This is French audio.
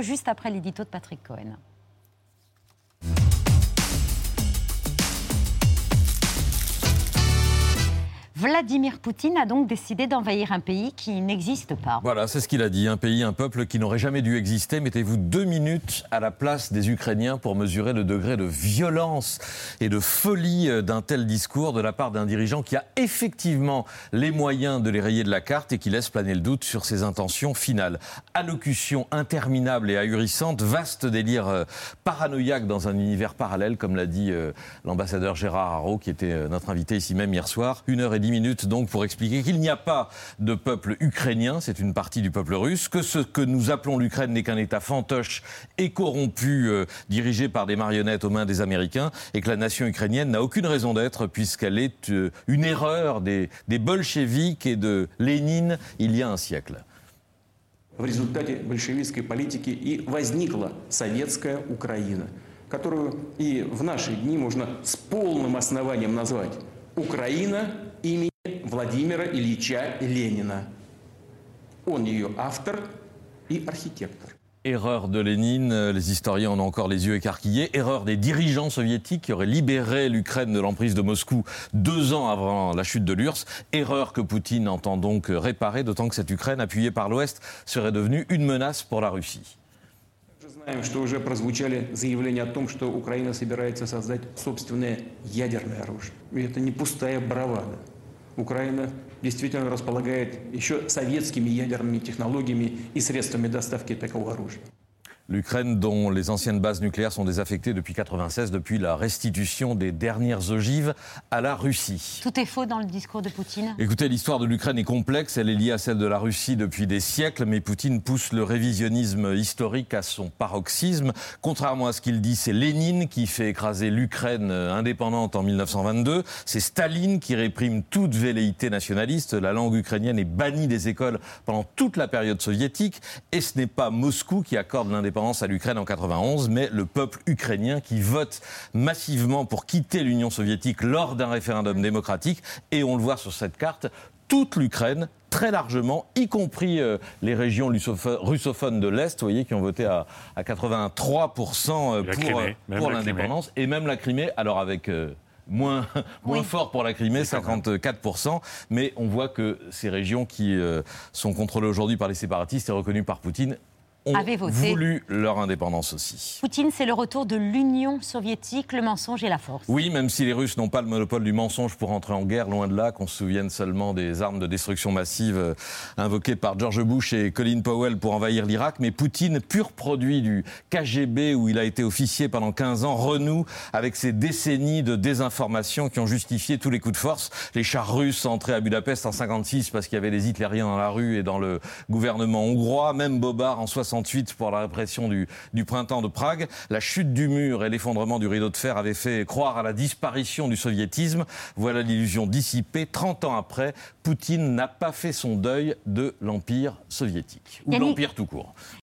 Juste après l'édito de Patrick Cohen. Vladimir Poutine a donc décidé d'envahir un pays qui n'existe pas. Voilà, c'est ce qu'il a dit. Un pays, un peuple qui n'aurait jamais dû exister. Mettez-vous deux minutes à la place des Ukrainiens pour mesurer le degré de violence et de folie d'un tel discours de la part d'un dirigeant qui a effectivement les moyens de les rayer de la carte et qui laisse planer le doute sur ses intentions finales. Allocution interminable et ahurissante, vaste délire euh, paranoïaque dans un univers parallèle, comme l'a dit euh, l'ambassadeur Gérard Haro, qui était euh, notre invité ici même hier soir. Une heure et 10 minutes donc pour expliquer qu'il n'y a pas de peuple ukrainien, c'est une partie du peuple russe, que ce que nous appelons l'Ukraine n'est qu'un État fantoche et corrompu, euh, dirigé par des marionnettes aux mains des Américains, et que la nation ukrainienne n'a aucune raison d'être puisqu'elle est euh, une erreur des, des bolcheviks et de Lénine il y a un siècle. В результате большевистской политики и возникла советская Украина, которую и в наши дни можно с полным основанием назвать Украина имени Владимира Ильича Ленина. Он ее автор и архитектор. Erreur de Lénine, les historiens en ont encore les yeux écarquillés. Erreur des dirigeants soviétiques qui auraient libéré l'Ukraine de l'emprise de Moscou deux ans avant la chute de l'URSS. Erreur que Poutine entend donc réparer, d'autant que cette Ukraine, appuyée par l'Ouest, serait devenue une menace pour la Russie. Знаем, что уже прозвучали заявления о том, что Украина собирается создать собственное ядерное оружие. И это не пустая бравада. Украина действительно располагает еще советскими ядерными технологиями и средствами доставки такого оружия. L'Ukraine, dont les anciennes bases nucléaires sont désaffectées depuis 1996, depuis la restitution des dernières ogives à la Russie. Tout est faux dans le discours de Poutine Écoutez, l'histoire de l'Ukraine est complexe, elle est liée à celle de la Russie depuis des siècles, mais Poutine pousse le révisionnisme historique à son paroxysme. Contrairement à ce qu'il dit, c'est Lénine qui fait écraser l'Ukraine indépendante en 1922, c'est Staline qui réprime toute velléité nationaliste, la langue ukrainienne est bannie des écoles pendant toute la période soviétique, et ce n'est pas Moscou qui accorde l'indépendance à l'Ukraine en 91, mais le peuple ukrainien qui vote massivement pour quitter l'Union soviétique lors d'un référendum démocratique. Et on le voit sur cette carte, toute l'Ukraine très largement, y compris euh, les régions russophones de l'Est, vous voyez, qui ont voté à, à 83% pour, euh, pour l'indépendance, et même la Crimée, alors avec... Euh, moins, moins oui. fort pour la Crimée, 54%. Mais on voit que ces régions qui euh, sont contrôlées aujourd'hui par les séparatistes et reconnues par Poutine ont Avait voté. voulu leur indépendance aussi. Poutine, c'est le retour de l'Union soviétique, le mensonge et la force. Oui, même si les Russes n'ont pas le monopole du mensonge pour entrer en guerre, loin de là, qu'on se souvienne seulement des armes de destruction massive euh, invoquées par George Bush et Colin Powell pour envahir l'Irak, mais Poutine, pur produit du KGB où il a été officier pendant 15 ans, renoue avec ces décennies de désinformation qui ont justifié tous les coups de force. Les chars russes entrés à Budapest en 56 parce qu'il y avait des hitlériens dans la rue et dans le gouvernement hongrois, même Bobard en 60 pour la répression du, du, printemps de Prague. La chute du mur et l'effondrement du rideau de fer avaient fait croire à la disparition du soviétisme. Voilà l'illusion dissipée. 30 ans après, Poutine n'a pas fait son deuil de l'Empire soviétique, ou l'Empire tout court.